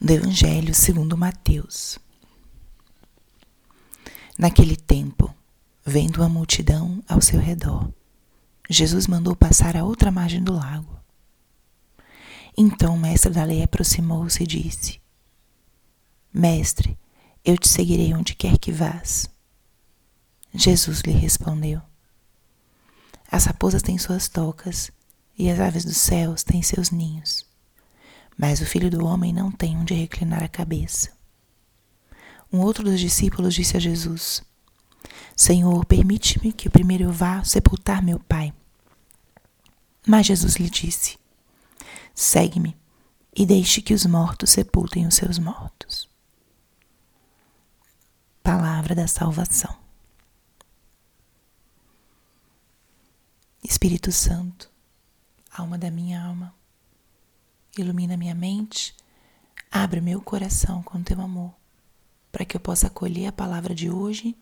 do Evangelho segundo Mateus. Naquele tempo, vendo a multidão ao seu redor, Jesus mandou passar a outra margem do lago. Então o mestre da lei aproximou-se e disse: Mestre, eu te seguirei onde quer que vás. Jesus lhe respondeu: As raposas têm suas tocas e as aves dos céus têm seus ninhos mas o filho do homem não tem onde reclinar a cabeça. Um outro dos discípulos disse a Jesus: Senhor, permite-me que primeiro eu vá sepultar meu pai. Mas Jesus lhe disse: Segue-me e deixe que os mortos sepultem os seus mortos. Palavra da salvação. Espírito Santo, alma da minha alma, ilumina minha mente, abre meu coração com teu amor, para que eu possa acolher a palavra de hoje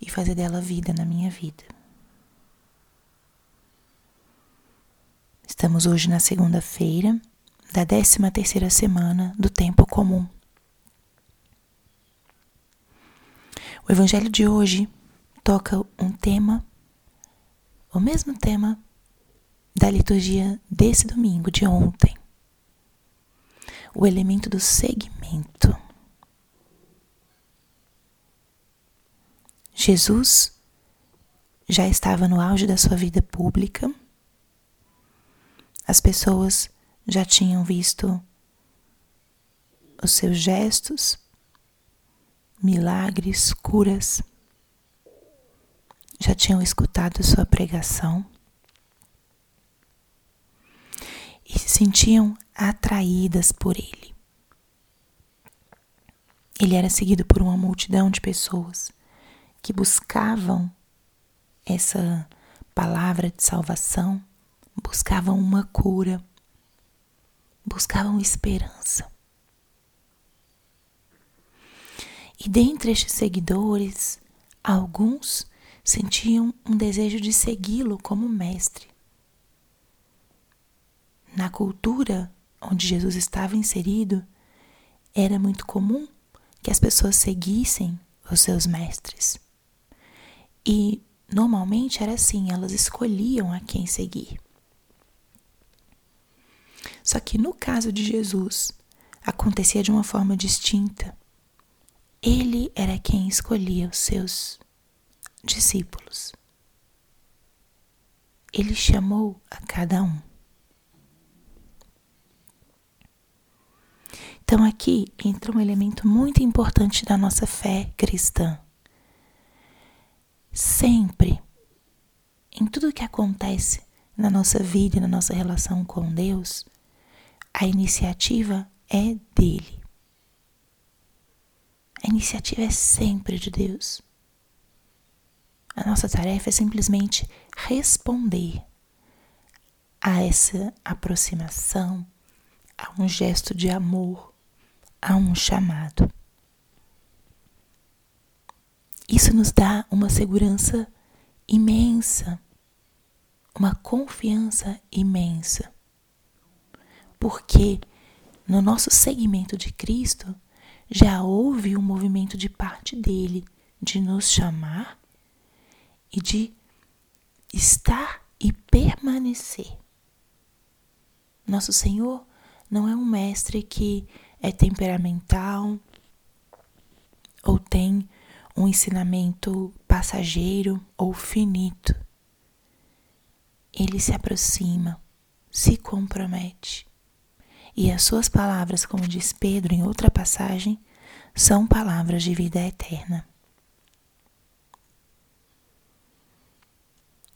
e fazer dela vida na minha vida. Estamos hoje na segunda-feira da 13 terceira semana do tempo comum. O evangelho de hoje toca um tema, o mesmo tema da liturgia desse domingo de ontem o elemento do segmento. Jesus já estava no auge da sua vida pública, as pessoas já tinham visto os seus gestos, milagres, curas, já tinham escutado sua pregação. E se sentiam atraídas por ele. Ele era seguido por uma multidão de pessoas que buscavam essa palavra de salvação, buscavam uma cura, buscavam esperança. E dentre estes seguidores, alguns sentiam um desejo de segui-lo como mestre. Na cultura onde Jesus estava inserido, era muito comum que as pessoas seguissem os seus mestres. E normalmente era assim, elas escolhiam a quem seguir. Só que no caso de Jesus, acontecia de uma forma distinta. Ele era quem escolhia os seus discípulos. Ele chamou a cada um. Então aqui entra um elemento muito importante da nossa fé cristã. Sempre, em tudo que acontece na nossa vida e na nossa relação com Deus, a iniciativa é dele. A iniciativa é sempre de Deus. A nossa tarefa é simplesmente responder a essa aproximação, a um gesto de amor, a um chamado. Isso nos dá uma segurança imensa, uma confiança imensa. Porque no nosso segmento de Cristo já houve um movimento de parte dele de nos chamar e de estar e permanecer. Nosso Senhor não é um mestre que é temperamental ou tem um ensinamento passageiro ou finito. Ele se aproxima, se compromete. E as suas palavras, como diz Pedro em outra passagem, são palavras de vida eterna.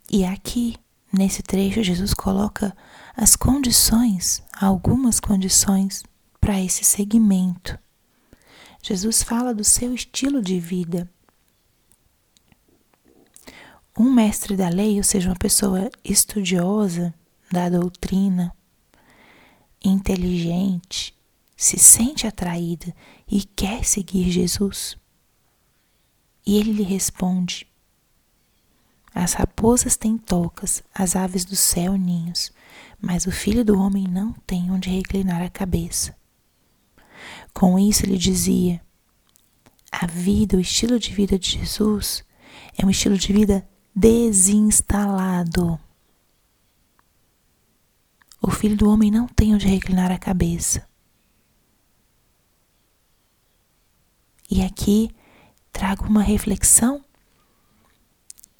E aqui, nesse trecho, Jesus coloca as condições, algumas condições para esse segmento. Jesus fala do seu estilo de vida. Um mestre da lei, ou seja, uma pessoa estudiosa da doutrina, inteligente, se sente atraída e quer seguir Jesus. E ele lhe responde: As raposas têm tocas, as aves do céu ninhos, mas o filho do homem não tem onde reclinar a cabeça. Com isso, ele dizia: a vida, o estilo de vida de Jesus é um estilo de vida desinstalado. O filho do homem não tem onde reclinar a cabeça. E aqui trago uma reflexão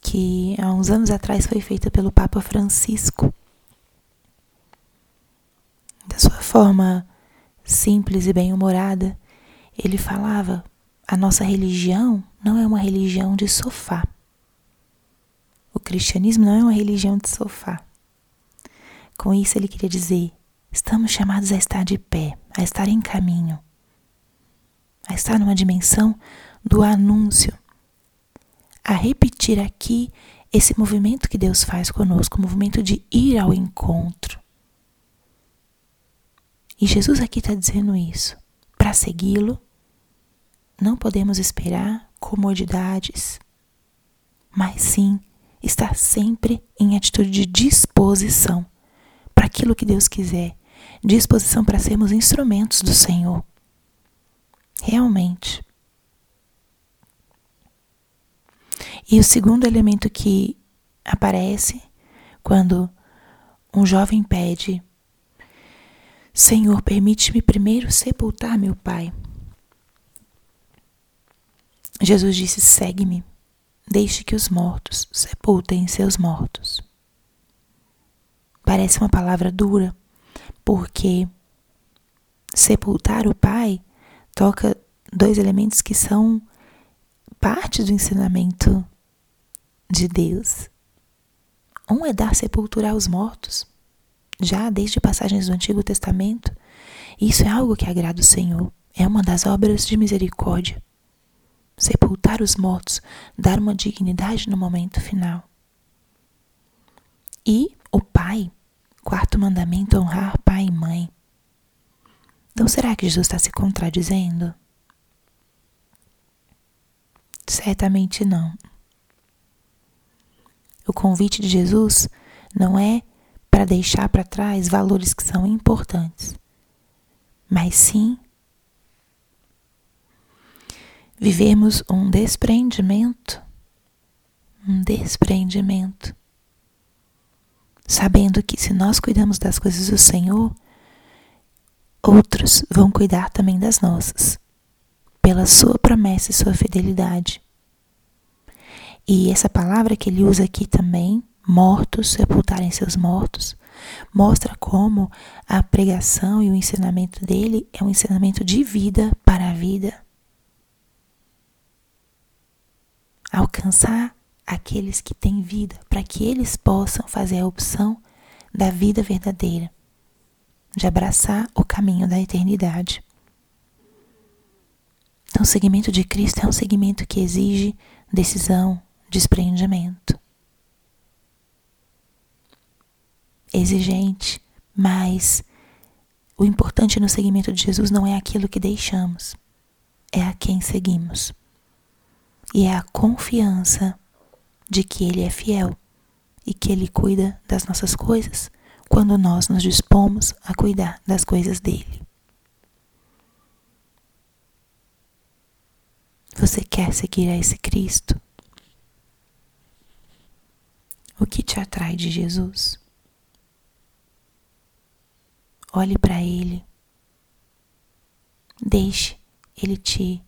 que há uns anos atrás foi feita pelo Papa Francisco. Da sua forma simples e bem-humorada, ele falava: a nossa religião não é uma religião de sofá. O cristianismo não é uma religião de sofá. Com isso, ele queria dizer: estamos chamados a estar de pé, a estar em caminho, a estar numa dimensão do anúncio, a repetir aqui esse movimento que Deus faz conosco, o movimento de ir ao encontro. E Jesus aqui está dizendo isso. Para segui-lo, não podemos esperar comodidades, mas sim estar sempre em atitude de disposição para aquilo que Deus quiser, disposição para sermos instrumentos do Senhor. Realmente. E o segundo elemento que aparece quando um jovem pede: Senhor, permite-me primeiro sepultar meu pai. Jesus disse: Segue-me, deixe que os mortos sepultem seus mortos. Parece uma palavra dura, porque sepultar o pai toca dois elementos que são parte do ensinamento de Deus. Um é dar sepultura aos mortos, já desde passagens do Antigo Testamento. Isso é algo que agrada o Senhor, é uma das obras de misericórdia. Sepultar os mortos, dar uma dignidade no momento final. E o Pai, quarto mandamento, honrar pai e mãe. Então será que Jesus está se contradizendo? Certamente não. O convite de Jesus não é para deixar para trás valores que são importantes, mas sim vivemos um desprendimento, um desprendimento, sabendo que se nós cuidamos das coisas do Senhor, outros vão cuidar também das nossas, pela sua promessa e sua fidelidade. E essa palavra que ele usa aqui também, mortos, sepultarem seus mortos, mostra como a pregação e o ensinamento dele é um ensinamento de vida para a vida. Alcançar aqueles que têm vida, para que eles possam fazer a opção da vida verdadeira, de abraçar o caminho da eternidade. Então, o segmento de Cristo é um segmento que exige decisão, desprendimento. Exigente, mas o importante no seguimento de Jesus não é aquilo que deixamos, é a quem seguimos. E é a confiança de que Ele é fiel e que Ele cuida das nossas coisas quando nós nos dispomos a cuidar das coisas dele. Você quer seguir a esse Cristo? O que te atrai de Jesus? Olhe para Ele. Deixe Ele te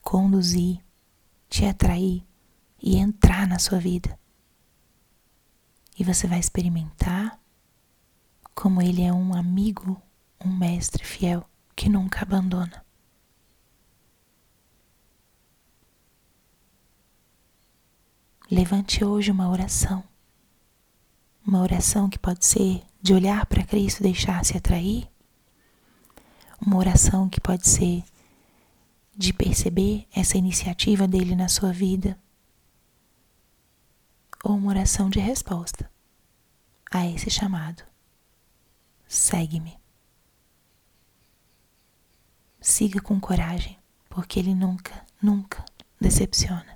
conduzir, te atrair e entrar na sua vida. E você vai experimentar como Ele é um amigo, um mestre fiel que nunca abandona. Levante hoje uma oração uma oração que pode ser de olhar para Cristo deixar-se atrair. Uma oração que pode ser de perceber essa iniciativa dele na sua vida. Ou uma oração de resposta a esse chamado. Segue-me. Siga com coragem, porque ele nunca, nunca decepciona.